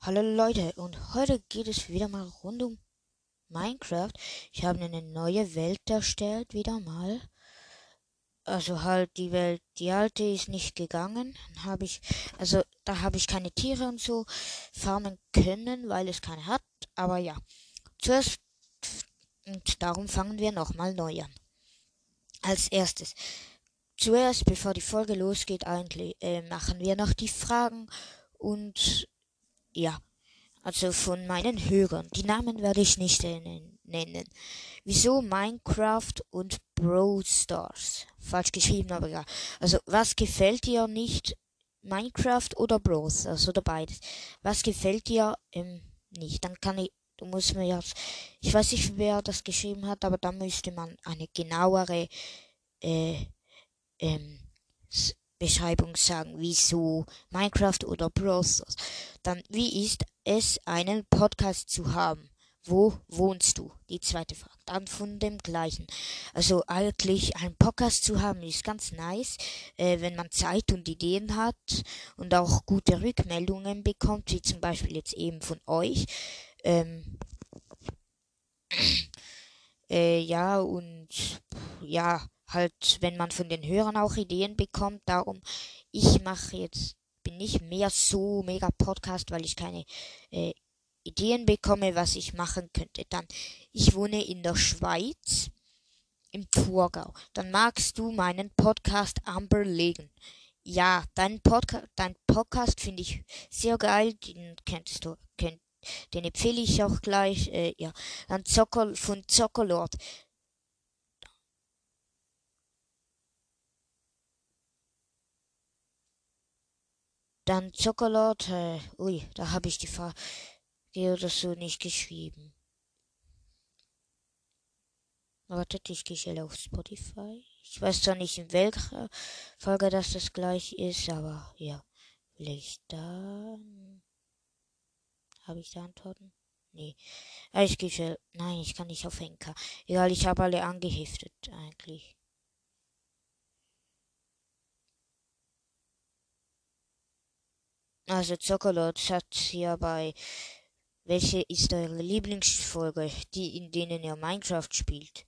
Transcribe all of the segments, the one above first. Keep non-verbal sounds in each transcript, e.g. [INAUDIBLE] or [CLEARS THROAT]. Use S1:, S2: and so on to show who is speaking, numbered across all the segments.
S1: Hallo Leute, und heute geht es wieder mal rund um Minecraft. Ich habe eine neue Welt erstellt, wieder mal. Also halt die Welt, die alte ist nicht gegangen. Habe ich, also da habe ich keine Tiere und so farmen können, weil es keine hat. Aber ja, zuerst und darum fangen wir nochmal neu an. Als erstes, zuerst, bevor die Folge losgeht, eigentlich äh, machen wir noch die Fragen und ja, also von meinen Hörern. Die Namen werde ich nicht nennen. Wieso Minecraft und Brawl Stars? Falsch geschrieben, aber ja. Also, was gefällt dir nicht? Minecraft oder Brawl Stars oder beides? Was gefällt dir ähm, nicht? Dann kann ich, du musst mir jetzt, ich weiß nicht, wer das geschrieben hat, aber da müsste man eine genauere äh, ähm, Beschreibung sagen, wieso Minecraft oder Brawl Stars. Dann, wie ist es, einen Podcast zu haben? Wo wohnst du? Die zweite Frage. Dann von dem gleichen. Also eigentlich einen Podcast zu haben ist ganz nice, äh, wenn man Zeit und Ideen hat und auch gute Rückmeldungen bekommt, wie zum Beispiel jetzt eben von euch. Ähm, [CLEARS THROAT] äh, ja, und ja, halt, wenn man von den Hörern auch Ideen bekommt. Darum, ich mache jetzt, bin nicht mehr so mega Podcast, weil ich keine äh, Ideen bekomme, was ich machen könnte. Dann, ich wohne in der Schweiz, im Thurgau. Dann magst du meinen Podcast Amber legen. Ja, dein, Podca dein Podcast finde ich sehr geil. Den kennst du, kennt, den empfehle ich auch gleich. Äh, ja, dann Zocker von Zockerlord. Dann Schokolade. Ui, da habe ich die Frage oder so nicht geschrieben. Wartet, ich gehe schnell auf Spotify. Ich weiß zwar nicht, in welcher Folge das das gleich ist, aber ja. Vielleicht da. Habe ich da Antworten? Nee. Ich gehe schnell. Nein, ich kann nicht auf Henker. Egal, ich habe alle angeheftet, eigentlich. Also Zokolot hat hier bei welche ist eure Lieblingsfolge, die in denen ihr Minecraft spielt?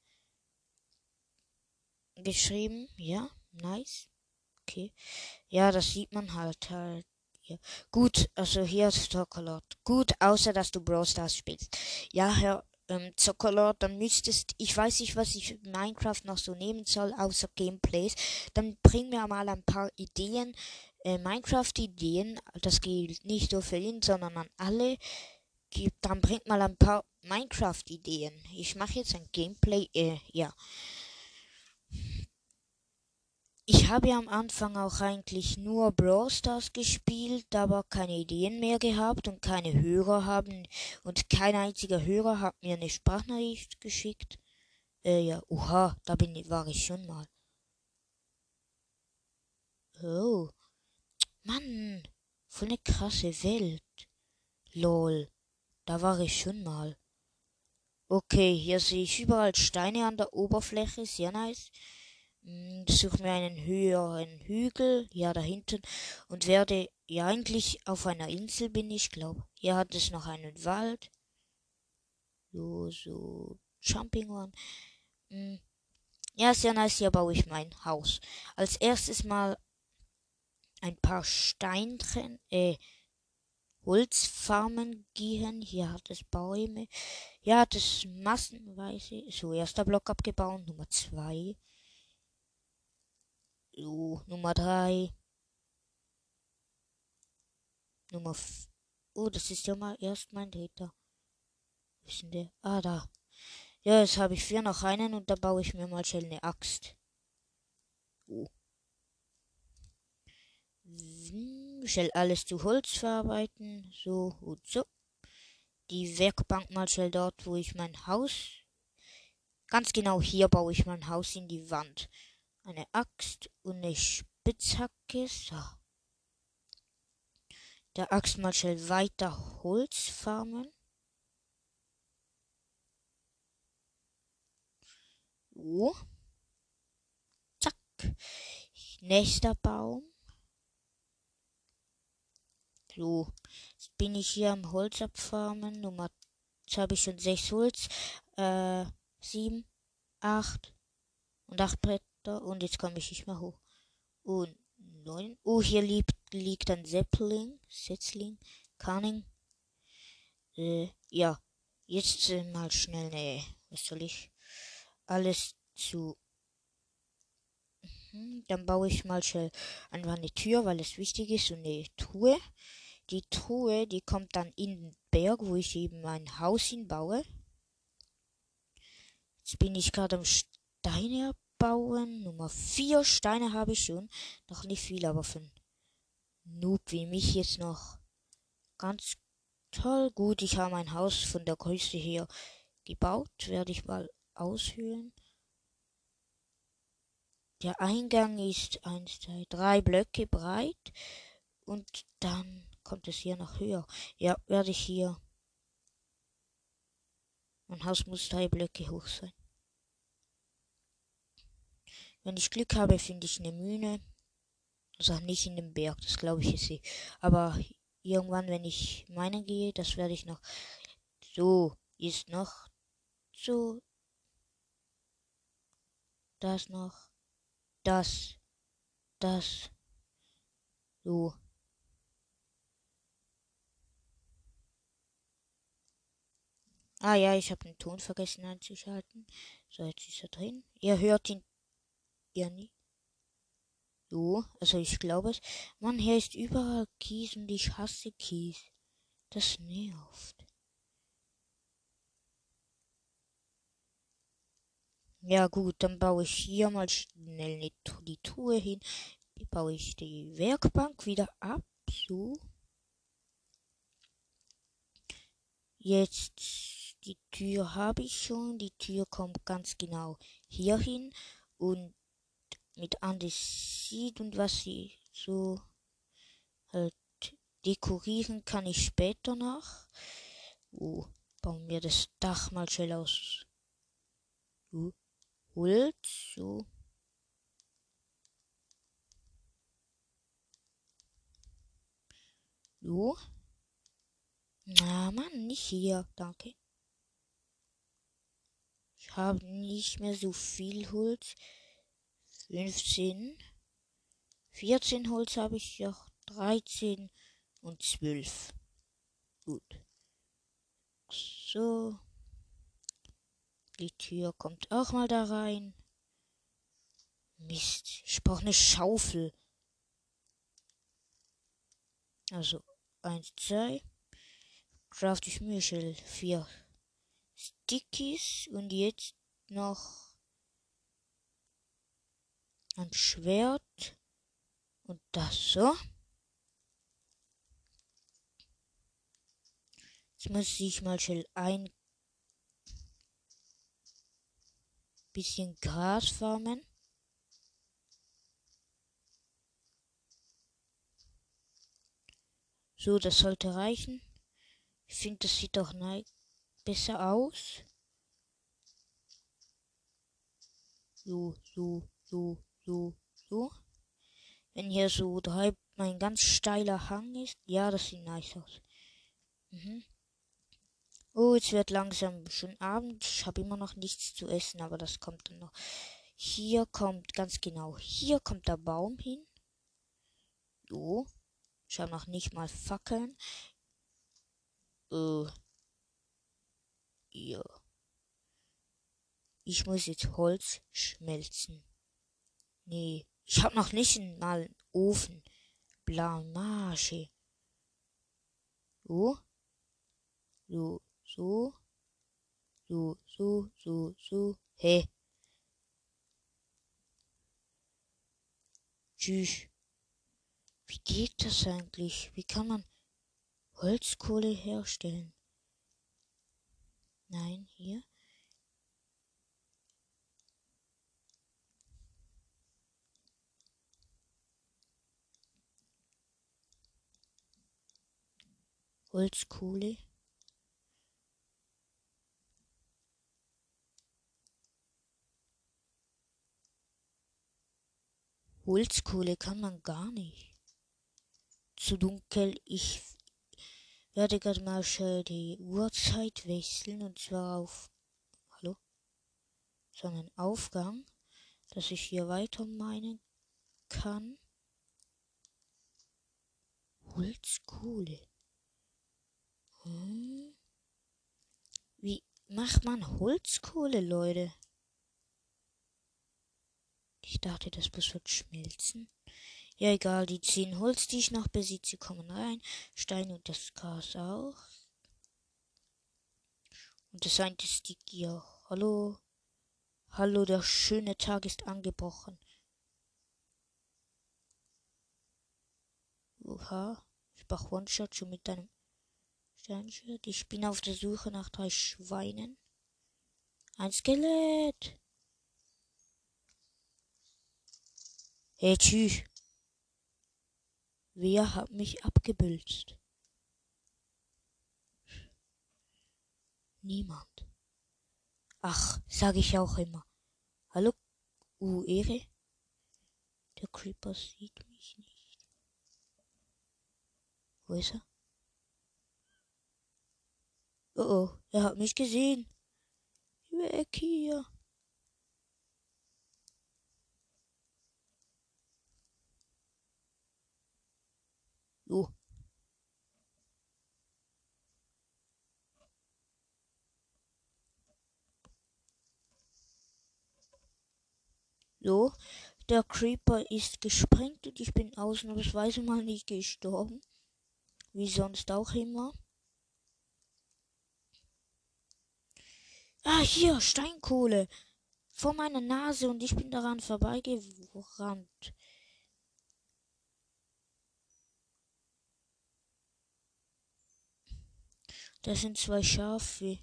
S1: Geschrieben, ja, nice. Okay. Ja, das sieht man halt halt. Ja. Gut, also hier ist Zokolot. Gut, außer dass du Brawl Stars spielst. Ja, Herr ähm, Zokolot, dann müsstest, ich weiß nicht, was ich Minecraft noch so nehmen soll, außer Gameplays. Dann bring mir mal ein paar Ideen, Minecraft-Ideen, das gilt nicht nur für ihn, sondern an alle, gibt, dann bringt mal ein paar Minecraft-Ideen. Ich mache jetzt ein Gameplay, äh, ja. Ich habe ja am Anfang auch eigentlich nur Brawl Stars gespielt, aber keine Ideen mehr gehabt und keine Hörer haben und kein einziger Hörer hat mir eine Sprachnachricht geschickt. Äh, ja, oha, da bin war ich schon mal. Oh. Mann, voll eine krasse Welt. Lol, da war ich schon mal. Okay, hier sehe ich überall Steine an der Oberfläche, sehr nice. Hm, suche mir einen höheren Hügel, ja, da hinten, und werde, ja, eigentlich auf einer Insel bin ich, glaube. Hier hat es noch einen Wald. So, so, Jumping One. Hm. Ja, sehr nice, hier baue ich mein Haus. Als erstes mal ein paar Steinchen, äh, Holzfarmen gehen. Hier hat es Bäume. Hier hat es massenweise. So, erster Block abgebaut. Nummer zwei. So, Nummer drei. Nummer. Oh, das ist ja mal erst mein dritter. Wo ist denn der? Ah, da. Ja, jetzt habe ich vier noch einen und da baue ich mir mal schnell eine Axt. Oh. Schnell alles zu Holz verarbeiten. So und so. Die Werkbank mal schnell dort, wo ich mein Haus. Ganz genau hier baue ich mein Haus in die Wand. Eine Axt und eine Spitzhacke. So. Der Axt mal schnell weiter Holz farmen. So. Zack. Nächster Baum. So. bin ich hier am Holz abfarmen. Nummer, jetzt habe ich schon sechs Holz, äh, sieben, acht und acht Bretter und jetzt komme ich nicht mehr hoch. Und neun. Oh, hier liegt, liegt ein Zeppling, Setzling, Canning. Äh, ja, jetzt äh, mal schnell, ne, was soll ich? Alles zu hm, dann baue ich mal schnell einfach eine Tür, weil es wichtig ist und eine Truhe. Die Truhe, die kommt dann in den Berg, wo ich eben mein Haus hinbaue. Jetzt bin ich gerade am Steine abbauen. Nummer vier Steine habe ich schon. Noch nicht viel, aber für einen Noob wie mich jetzt noch ganz toll. Gut, ich habe mein Haus von der Größe her gebaut. Werde ich mal aushöhlen. Der Eingang ist eins, zwei, drei Blöcke breit und dann kommt es hier noch höher. Ja, werde ich hier. Mein Haus muss drei Blöcke hoch sein. Wenn ich Glück habe, finde ich eine Mühne. Also nicht in dem Berg, das glaube ich jetzt nicht. Aber irgendwann, wenn ich meinen gehe, das werde ich noch. So, ist noch. So. Das noch das, das, so. Ah ja, ich habe den Ton vergessen einzuschalten. So, jetzt ist er drin. Ihr hört ihn ja nie. So, also ich glaube es. Mann, hier ist überall Kies und ich hasse Kies. Das nervt. Ja gut, dann baue ich hier mal schnell die Truhe hin. Baue ich die Werkbank wieder ab. So. Jetzt die Tür habe ich schon. Die Tür kommt ganz genau hier hin. Und mit Andesit und was sie so halt dekorieren kann ich später noch. Oh, bauen wir das Dach mal schnell aus. Uh. Holz. So. So. Na, Mann, nicht hier. Danke. Habe nicht mehr so viel Holz. 15. 14 Holz habe ich noch. 13 und 12. Gut. So. Die Tür kommt auch mal da rein. Mist, ich brauche eine Schaufel. Also, eins, zwei. Craft ich schnell vier Stickies und jetzt noch ein Schwert und das so. Jetzt muss ich mal schnell ein bisschen Gras farmen. So, das sollte reichen. Ich finde, das sieht doch besser aus. So, so, so, so, so. Wenn hier so drei, mein ganz steiler Hang ist. Ja, das sieht nice aus. Mhm. Oh, es wird langsam schon Abend. Ich habe immer noch nichts zu essen, aber das kommt dann noch. Hier kommt ganz genau. Hier kommt der Baum hin. So. Ich habe noch nicht mal Fackeln. Äh. Ja. Ich muss jetzt Holz schmelzen. Nee, ich habe noch nicht mal einen Ofen. Blamage. So. So. So. So, so, so, so. Hä? Tschüss. Wie geht das eigentlich? Wie kann man Holzkohle herstellen? Nein, hier. Holzkohle. Holzkohle kann man gar nicht. Zu dunkel. Ich werde gerade mal schnell die Uhrzeit wechseln und zwar auf Hallo? Sondern Aufgang, dass ich hier weiter meinen kann. Holzkohle. Hm? Wie macht man Holzkohle, Leute? Ich dachte, das muss wird schmelzen. Ja, egal, die zehn Holz, die ich noch besitze, kommen rein. Stein und das Gas auch. Und das eine Sticky auch. Hallo? Hallo, der schöne Tag ist angebrochen. Oha, ich mach One-Shot schon mit deinem Sternschwert. Ich bin auf der Suche nach drei Schweinen. Ein Skelett. Hey, tschüss. Wer hat mich abgebülzt? Niemand. Ach, sage ich auch immer. Hallo, uh, Ehre? Der Creeper sieht mich nicht. Wo ist er? Oh oh, er hat mich gesehen. Weg hier. So. So, der Creeper ist gesprengt und ich bin ausnahmsweise mal nicht gestorben. Wie sonst auch immer. Ah, hier, Steinkohle. Vor meiner Nase und ich bin daran vorbeigerannt. Das sind zwei Schafe.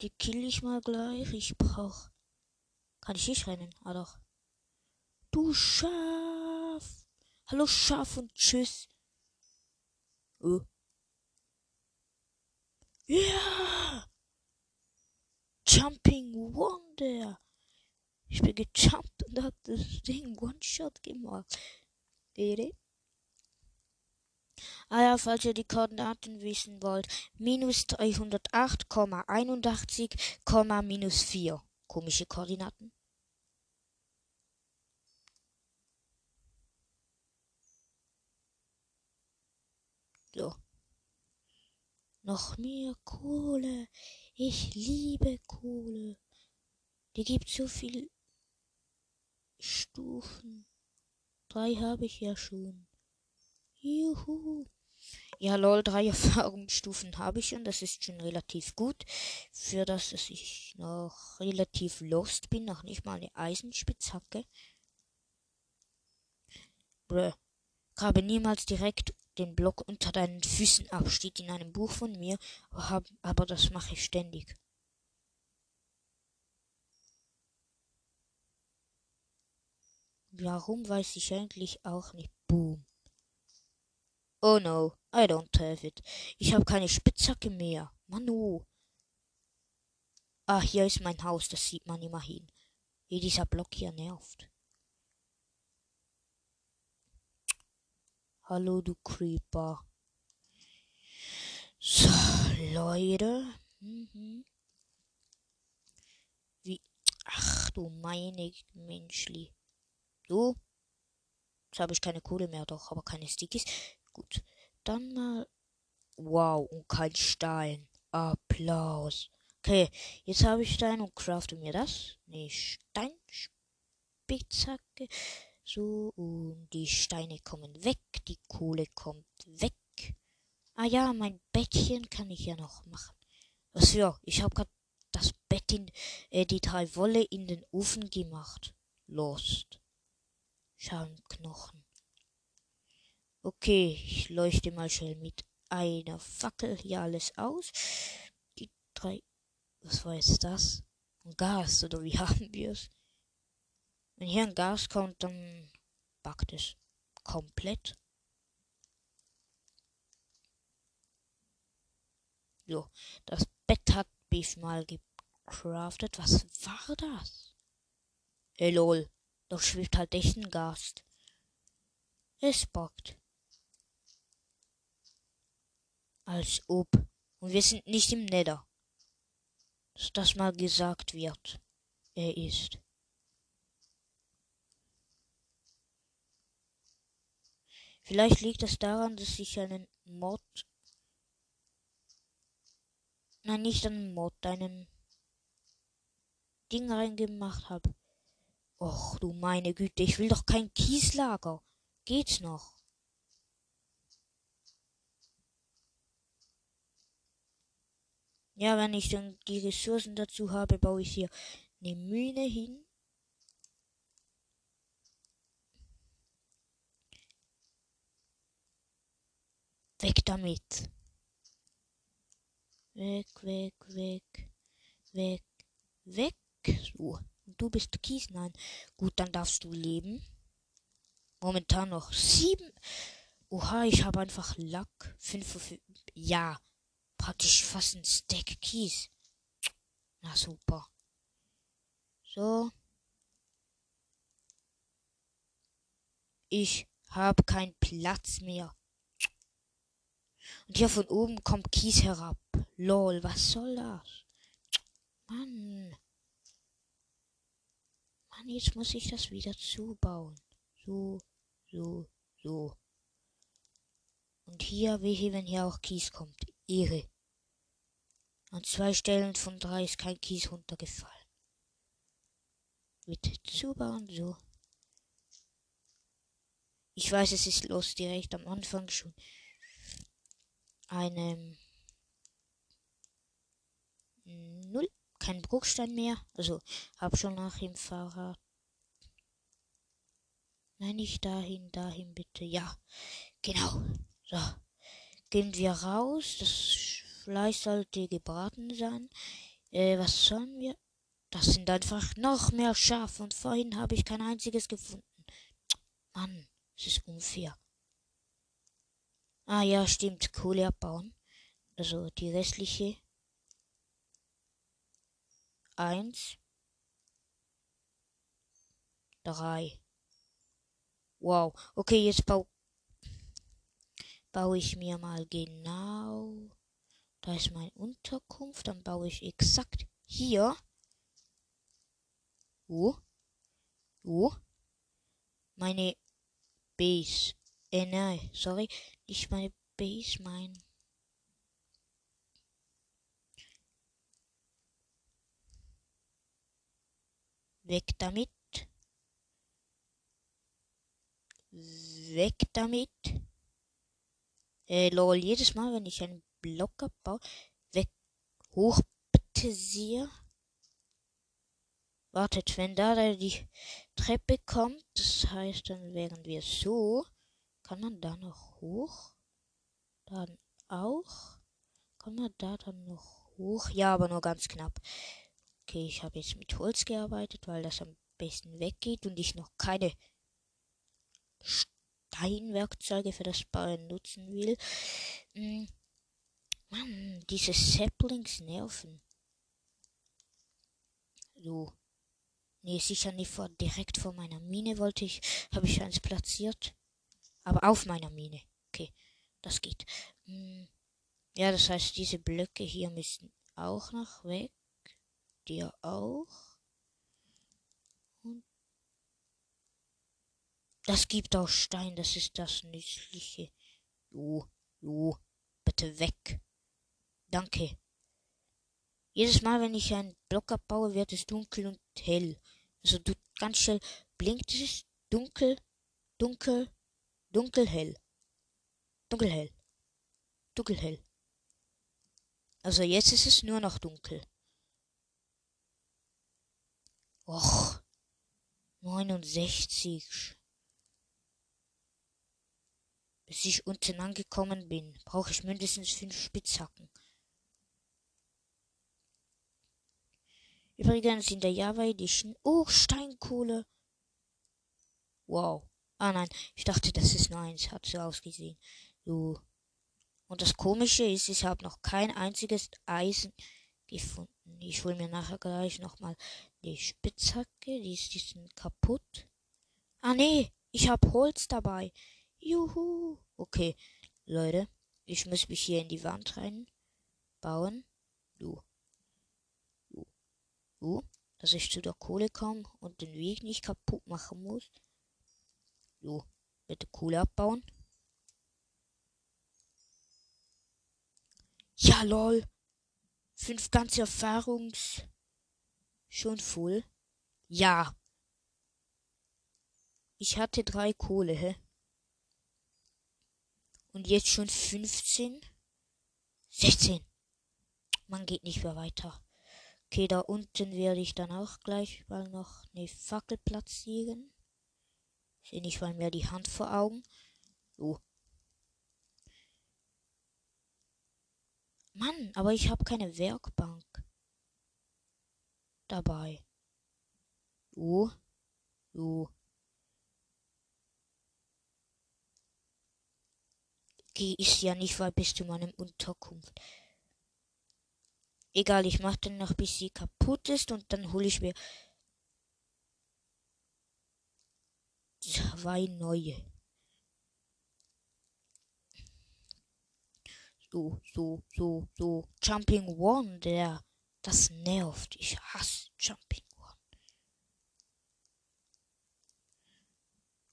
S1: Die kill ich mal gleich. Ich brauch. Kann ich nicht rennen? Ah doch. Du Schaf. Hallo Schaf und tschüss. Oh. Ja. Jumping Wonder. Ich bin gejumpt und hab das Ding One-Shot gemacht. Ah ja, falls ihr die Koordinaten wissen wollt. Minus 308,81, minus 4. Komische Koordinaten. So. Noch mehr Kohle. Ich liebe Kohle. Die gibt so viel Stufen. Drei habe ich ja schon. Juhu. Ja, lol, drei [LAUGHS] Erfahrungsstufen habe ich schon. Das ist schon relativ gut. Für das, dass ich noch relativ lost bin. Noch nicht mal eine Eisenspitzhacke. Bruh. Grabe niemals direkt den Block unter deinen Füßen ab. Steht in einem Buch von mir. Aber das mache ich ständig. Warum weiß ich eigentlich auch nicht. Boom. Oh no, I don't have it. Ich habe keine Spitzhacke mehr. Manu. Ah, hier ist mein Haus, das sieht man immerhin. Wie dieser Block hier nervt. Hallo, du Creeper. So, Leute. Mhm. Wie. Ach du meine Menschli. Du? Jetzt habe ich keine Kohle mehr, doch, aber keine Stickies. Gut. Dann mal. Wow, und kein Stein. Applaus. Okay, jetzt habe ich Stein und crafte mir das. Ne, Steinspitzhacke. So, und die Steine kommen weg. Die Kohle kommt weg. Ah ja, mein Bettchen kann ich ja noch machen. Was ja, ich habe gerade das Bett in, äh, die drei Wolle in den Ofen gemacht. Lost. Schalmknochen. Okay, ich leuchte mal schnell mit einer Fackel hier alles aus. Die drei. Was war jetzt das? Ein Gas, oder wie [LAUGHS] haben wir es? Wenn hier ein Gas kommt, dann backt es komplett. So, das Bett hat Beef mal gecraftet. Was war das? Hey lol, doch schwebt halt echt ein Gas. Es bockt. Als ob. Und wir sind nicht im Nether. Dass das mal gesagt wird. Er ist. Vielleicht liegt es daran, dass ich einen Mod. Nein, nicht einen Mod, einen Ding reingemacht habe. Och, du meine Güte, ich will doch kein Kieslager. Geht's noch? Ja, wenn ich dann die Ressourcen dazu habe, baue ich hier eine Mühne hin. Weg damit. Weg, weg, weg, weg, weg. So. Und du bist Kies? Nein. Gut, dann darfst du leben. Momentan noch sieben. Oha, ich habe einfach Lack. Fünf, ja praktisch fast ein Stack Kies. Na super. So. Ich habe keinen Platz mehr. Und hier von oben kommt Kies herab. Lol, was soll das? Mann. Mann, jetzt muss ich das wieder zubauen. So, so, so. Und hier, wehe, wenn hier auch Kies kommt. Ehre. An zwei Stellen von drei ist kein Kies runtergefallen. Mit zubauen so. Ich weiß, es ist los direkt am Anfang schon. Eine Null. Kein Bruchstein mehr. Also hab schon nach dem Fahrrad. Nein, nicht dahin, dahin bitte. Ja, genau. So. Gehen wir raus. Das Fleisch sollte gebraten sein. Äh, was sollen wir? Das sind einfach noch mehr Schafe und vorhin habe ich kein einziges gefunden. Mann, es ist unfair. Ah ja, stimmt, Kohle abbauen. Also die restliche. Eins. Drei. Wow. Okay, jetzt bau, baue ich mir mal genau da ist meine Unterkunft. Dann baue ich exakt hier. Wo? Wo? Meine Base. Äh, nein, sorry. Nicht meine Base, mein. Weg damit. Weg damit. Äh, lol, jedes Mal, wenn ich einen Blockabbau weg hoch bitte sehr. Wartet, wenn da die Treppe kommt, das heißt, dann wären wir so. Kann man da noch hoch? Dann auch. Kann man da dann noch hoch? Ja, aber nur ganz knapp. Okay, ich habe jetzt mit Holz gearbeitet, weil das am besten weggeht und ich noch keine Steinwerkzeuge für das Bauen nutzen will. Mann, diese Saplings nerven. So. Nee, sicher nicht vor, direkt vor meiner Mine wollte ich, habe ich eins platziert. Aber auf meiner Mine. Okay, das geht. Hm. Ja, das heißt, diese Blöcke hier müssen auch noch weg. Dir auch. Und das gibt auch Stein, das ist das Nützliche. Jo, jo, bitte weg. Danke. Jedes Mal, wenn ich einen Block abbaue, wird es dunkel und hell. Also du ganz schnell blinkt es dunkel, dunkel, dunkel, hell. Dunkel, hell. Dunkel, hell. Also jetzt ist es nur noch dunkel. Och. 69. Bis ich unten angekommen bin, brauche ich mindestens fünf Spitzhacken. Übrigens in der Java Edition. Oh, Steinkohle. Wow. Ah nein, ich dachte, das ist nur eins. Hat so ausgesehen. So. Und das Komische ist, ich habe noch kein einziges Eisen gefunden. Ich hole mir nachher gleich nochmal die Spitzhacke. Die ist, die kaputt. Ah nee, ich habe Holz dabei. Juhu. Okay, Leute. Ich muss mich hier in die Wand reinbauen. Du. Du. Du. Dass ich zu der Kohle komme und den Weg nicht kaputt machen muss. Du. Bitte Kohle abbauen. Ja, lol. Fünf ganze Erfahrungs. Schon voll. Ja. Ich hatte drei Kohle, hä? Und jetzt schon 15? 16. Man geht nicht mehr weiter. Okay, da unten werde ich dann auch gleich mal noch eine Fackel platzieren. Sehe nicht mal mehr die Hand vor Augen. Oh. Mann, aber ich habe keine Werkbank dabei. Oh. Oh. Okay, ist ja nicht weit bis zu meinem Unterkunft. Egal, ich mache dann noch, bis sie kaputt ist und dann hole ich mir zwei neue. So, so, so, so. Jumping One, der. Das nervt. Ich hasse Jumping One.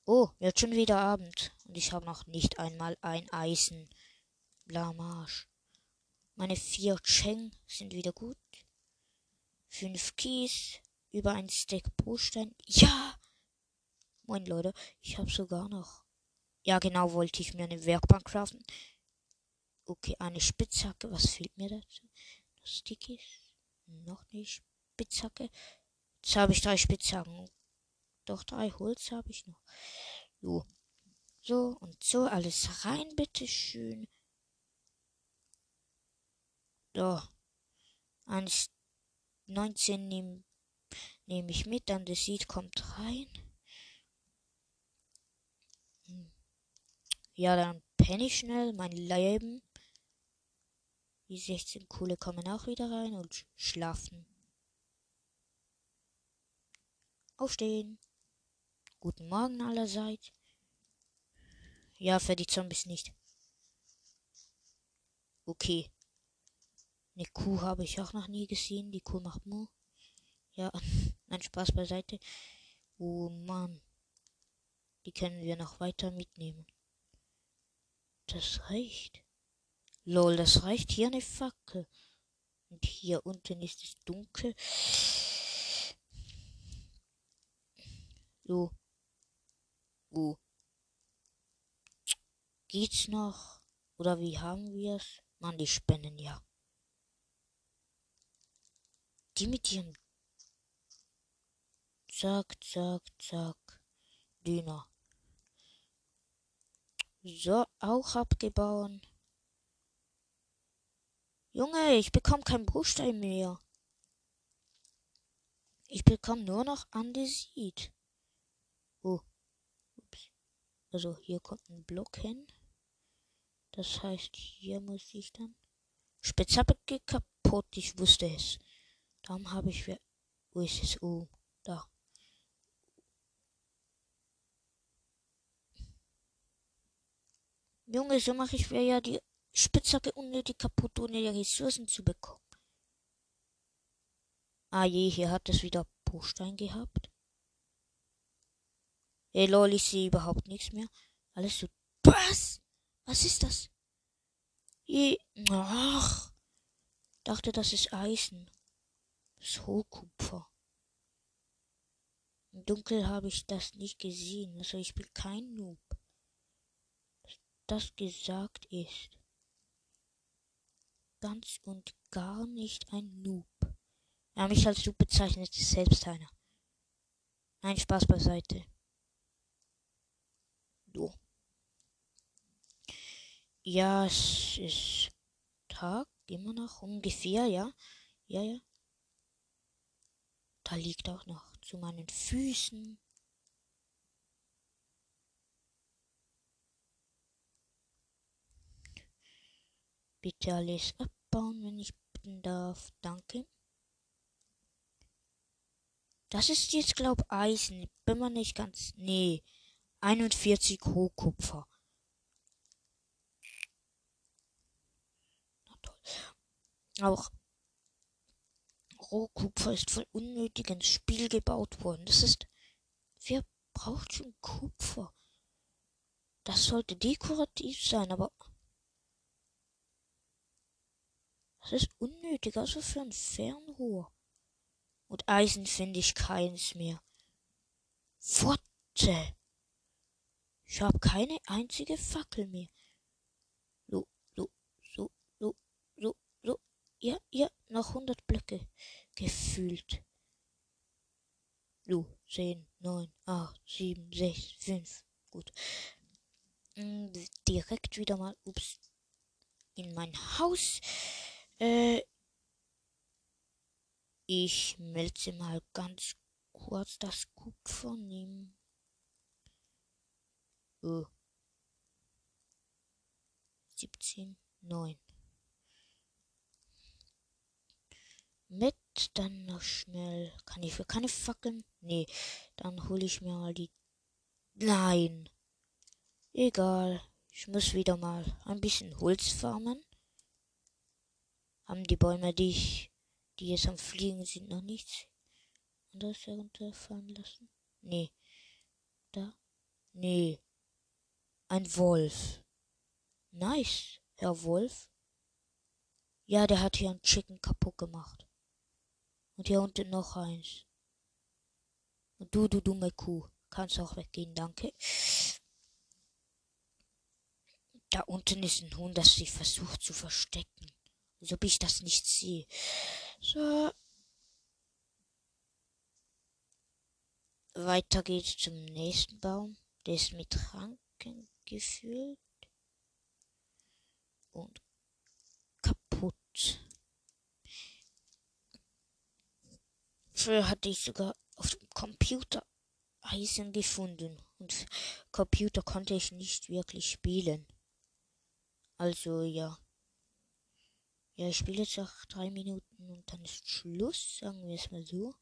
S1: Oh, jetzt schon wieder Abend. Und ich habe noch nicht einmal ein Eisen. Blamage. Meine vier Cheng sind wieder gut. Fünf Kies. Über ein Stack Bruchstein. Ja! Moin Leute, ich habe sogar noch. Ja, genau wollte ich mir eine Werkbank craften. Okay, eine Spitzhacke. Was fehlt mir dazu? Stickies. Noch eine Spitzhacke. Jetzt habe ich drei Spitzhacken. Doch drei Holz habe ich noch. So. So und so. Alles rein, bitteschön. So. 1,19 nehme nehm ich mit. Dann das Seed kommt rein. Hm. Ja, dann penne ich schnell mein Leben. Die 16 Kohle kommen auch wieder rein und schlafen. Aufstehen. Guten Morgen allerseits. Ja, für die Zombies nicht. Okay. Eine Kuh habe ich auch noch nie gesehen. Die Kuh macht Mu. Ja, [LAUGHS] nein, Spaß beiseite. Oh Mann. Die können wir noch weiter mitnehmen. Das reicht. Lol, das reicht hier eine Fackel. Und hier unten ist es dunkel. So. Wo? Geht's noch? Oder wie haben wir's? Mann, die Spinnen ja. Die mit ihren Zack, zack, zack. Dünner. So, auch abgebaut. Junge, ich bekomme keinen Bruchstein mehr. Ich bekomme nur noch Andesit. Oh. Ups. Also hier kommt ein Block hin. Das heißt, hier muss ich dann. Spitzhacke kaputt, ich wusste es. Darum habe ich. Wo ist es? Oh, da. Junge, so mache ich mir ja die Spitzhacke unnötig kaputt, ohne die Ressourcen zu bekommen. Ah je, hier hat es wieder Bruchstein gehabt. Hey lol, ich sehe überhaupt nichts mehr. Alles so. Was? Was ist das? Je. Ach. Dachte, das ist Eisen. Ist Hohlkupfer. Im Dunkel habe ich das nicht gesehen. Also ich bin kein Noob. Das gesagt ist ganz und gar nicht ein Noob. Ja, mich als Noob bezeichnet ist selbst einer. Nein, Spaß beiseite. So. Ja, es ist Tag, immer noch ungefähr, ja. Ja, ja. Da liegt auch noch zu meinen Füßen. Bitte alles abbauen, wenn ich bitten darf. Danke. Das ist jetzt, glaub, Eisen. Bin mir nicht ganz. Nee. 41 Hochkupfer. Auch Rohkupfer ist voll unnötig ins Spiel gebaut worden. Das ist. Wer braucht schon Kupfer? Das sollte dekorativ sein, aber. Das ist unnötig, also für ein Fernrohr. Und Eisen finde ich keins mehr. Fotte! Ich habe keine einzige Fackel mehr. So, so, so, so, so, so. Ja, ja, noch hundert Blöcke. Gefühlt. So, zehn, neun, acht, sieben, sechs, fünf. Gut. Hm, direkt wieder mal, ups, in mein Haus. Äh, ich melde mal ganz kurz das Kupfer nehmen. Oh. 17, 9. Mit dann noch schnell. Kann ich für keine Fackeln? Nee. Dann hole ich mir mal die. Nein. Egal. Ich muss wieder mal ein bisschen Holz farmen. Haben die Bäume, die ich, die jetzt am Fliegen sind, noch nichts anderes herunterfallen lassen? Nee. Da? Nee. Ein Wolf. Nice, Herr Wolf. Ja, der hat hier ein Chicken kaputt gemacht. Und hier unten noch eins. Und du, du dumme Kuh, kannst auch weggehen, danke. Da unten ist ein Hund, das sich versucht zu verstecken. Als ob ich das nicht sehe. So. Weiter geht's zum nächsten Baum. Der ist mit Ranken gefüllt. Und kaputt. Früher hatte ich sogar auf dem Computer Eisen gefunden. Und Computer konnte ich nicht wirklich spielen. Also ja. Ja, ich spiele jetzt noch drei Minuten und dann ist Schluss, sagen wir es mal so.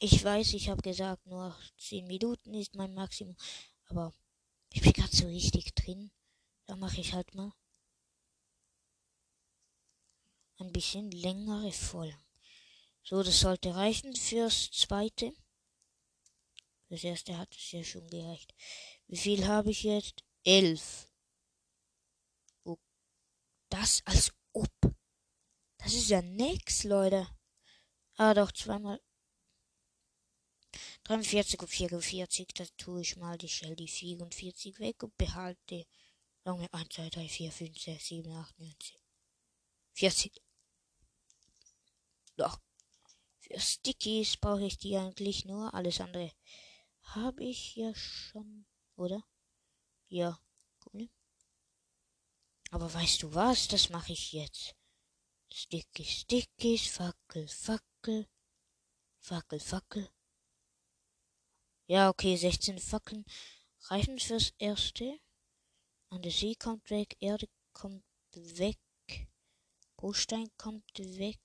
S1: Ich weiß, ich habe gesagt, nur zehn Minuten ist mein Maximum, aber ich bin gerade so richtig drin. Da mache ich halt mal ein bisschen längere Folgen. So, das sollte reichen fürs zweite. Das erste hat es ja schon gereicht. Wie viel habe ich jetzt? Elf. Oh, das als ob. Das ist ja nix, Leute. Ah, doch, zweimal. 43 und 44, da tue ich mal die Shell die 44 weg und behalte lange 1, 2, 3, 4, 5, 6, 7, 8, 9, 10. 40. Doch. Für Stickies brauche ich die eigentlich nur. Alles andere habe ich ja schon oder? Ja, cool. Aber weißt du was? Das mache ich jetzt. Sticky, Stickies, Fackel, Fackel, Fackel, Fackel. Ja, okay, 16 Fackeln reichen fürs Erste. An der See kommt weg, Erde kommt weg, Bruchstein kommt weg,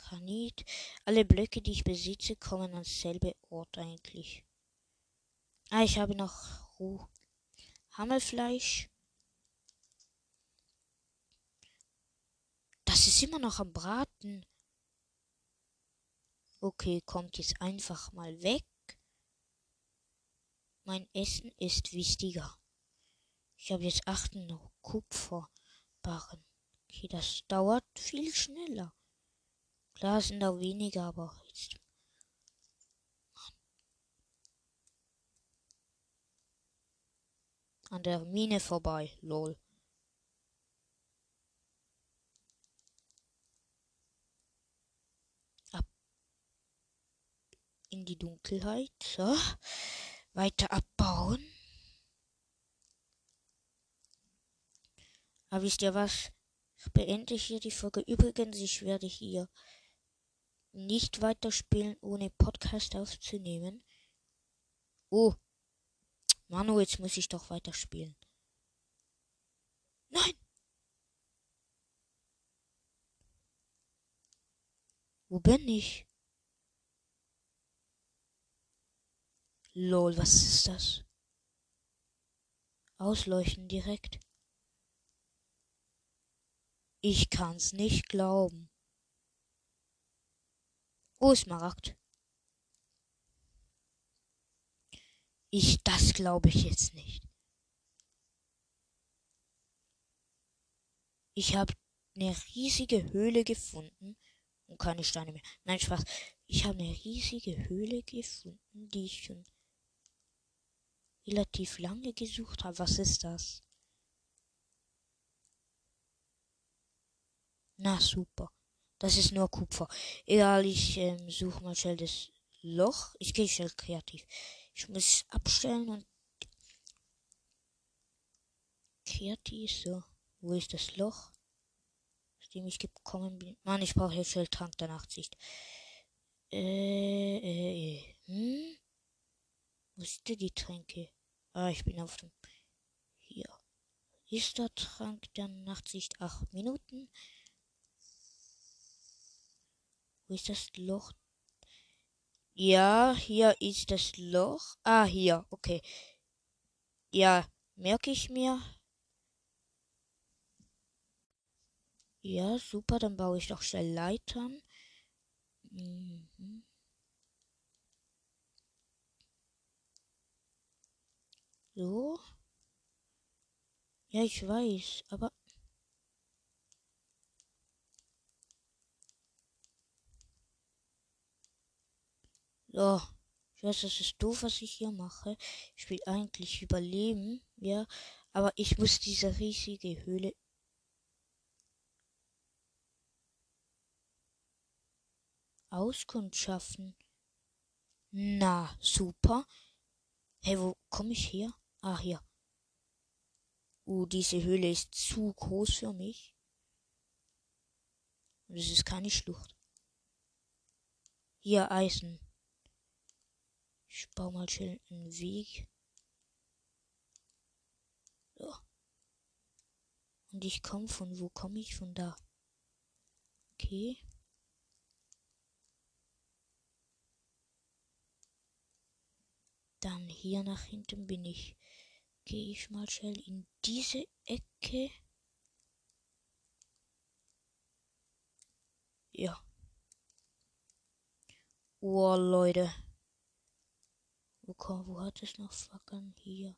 S1: Granit. Alle Blöcke, die ich besitze, kommen ans selbe Ort eigentlich. Ah, ich habe noch Roh Hammelfleisch. Das ist immer noch am Braten. Okay, kommt jetzt einfach mal weg. Mein Essen ist wichtiger. Ich habe jetzt achten Kupferbarren. Okay, das dauert viel schneller. Klar sind da weniger, aber jetzt an der Mine vorbei. Lol. Ab in die Dunkelheit. So. Weiter abbauen. Aber wisst ihr was? Ich beende hier die Folge. Übrigens, ich werde hier nicht weiterspielen, ohne Podcast aufzunehmen. Oh, Manu, jetzt muss ich doch weiterspielen. Nein! Wo bin ich? Lol, was ist das? Ausleuchten direkt. Ich kann's nicht glauben. Oh, Smaragd. Ich, das glaube ich jetzt nicht. Ich habe eine riesige Höhle gefunden und keine Steine mehr. Nein, Spaß. Ich habe eine riesige Höhle gefunden, die ich schon relativ lange gesucht habe. Was ist das? Na super. Das ist nur Kupfer. Egal, ich ähm, suche mal schnell das Loch. Ich gehe schnell kreativ. Ich muss abstellen und kreativ so. Wo ist das Loch? Aus dem ich gekommen bin. Mann, ich brauche jetzt schnell Trank der Nachtsicht. Äh, äh, äh. Hm? Wo ist denn die Tränke? Ah, ich bin auf dem. Hier. Ist der Trank der Nachtsicht? Acht Minuten. Wo ist das Loch? Ja, hier ist das Loch. Ah, hier. Okay. Ja, merke ich mir. Ja, super. Dann baue ich doch schnell Leitern. Mhm. So. Ja, ich weiß, aber. So. Ich weiß, das ist doof, was ich hier mache. Ich will eigentlich überleben, ja. Aber ich muss diese riesige Höhle auskundschaften. Na, super. Hey, wo komme ich her? Ah, hier. Uh, diese Höhle ist zu groß für mich. Es ist keine Schlucht. Hier Eisen. Ich baue mal schnell einen Weg. So. Und ich komme von wo komme ich? Von da. Okay. Dann hier nach hinten bin ich. Gehe ich mal schnell in diese Ecke. Ja. Oh, Leute. Wo, wo hat es noch Fackeln? Hier.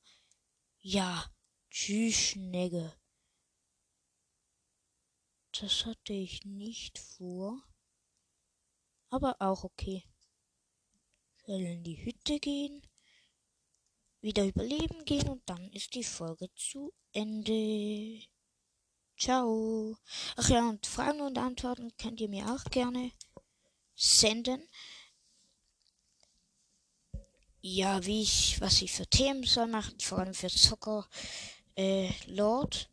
S1: Ja. Tschüss, Schnegge. Das hatte ich nicht vor. Aber auch okay. Soll in die Hütte gehen wieder überleben gehen und dann ist die Folge zu Ende. Ciao. Ach ja, und Fragen und Antworten könnt ihr mir auch gerne senden. Ja, wie ich, was ich für Themen soll machen, vor allem für Zocker, äh, Lord.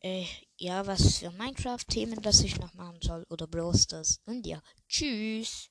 S1: Äh, ja, was für Minecraft-Themen, das ich noch machen soll oder bloß das. Und ja, tschüss.